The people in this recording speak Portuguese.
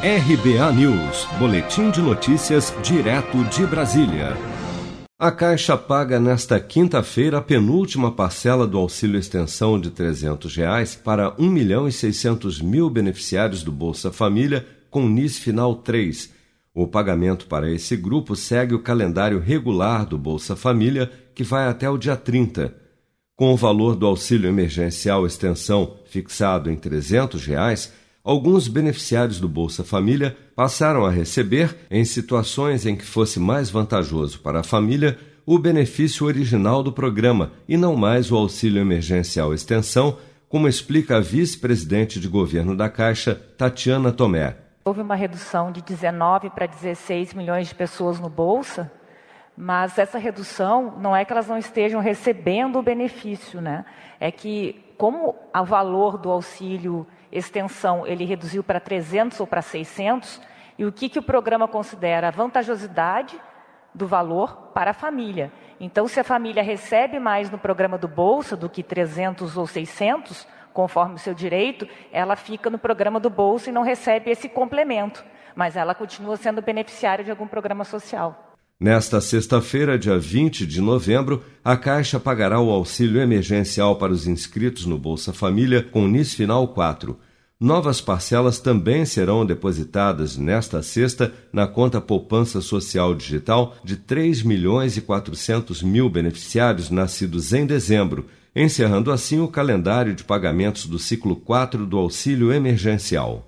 RBA News, Boletim de Notícias, direto de Brasília. A Caixa paga nesta quinta-feira a penúltima parcela do auxílio extensão de 300 reais para 1 milhão e 600 mil beneficiários do Bolsa Família com NIS Final 3. O pagamento para esse grupo segue o calendário regular do Bolsa Família, que vai até o dia 30. Com o valor do auxílio emergencial extensão fixado em 300 reais, alguns beneficiários do Bolsa Família passaram a receber, em situações em que fosse mais vantajoso para a família, o benefício original do programa e não mais o auxílio emergencial extensão, como explica a vice-presidente de governo da Caixa, Tatiana Tomé. Houve uma redução de 19 para 16 milhões de pessoas no Bolsa, mas essa redução não é que elas não estejam recebendo o benefício, né? É que como o valor do auxílio extensão ele reduziu para 300 ou para 600, e o que, que o programa considera a vantajosidade do valor para a família. Então, se a família recebe mais no programa do Bolsa do que 300 ou 600, conforme o seu direito, ela fica no programa do Bolsa e não recebe esse complemento, mas ela continua sendo beneficiária de algum programa social. Nesta sexta-feira, dia 20 de novembro, a Caixa pagará o auxílio emergencial para os inscritos no Bolsa Família com NIS Final 4. Novas parcelas também serão depositadas nesta sexta na conta Poupança Social Digital de 3 milhões e 400 mil beneficiários nascidos em dezembro, encerrando assim o calendário de pagamentos do ciclo 4 do auxílio emergencial.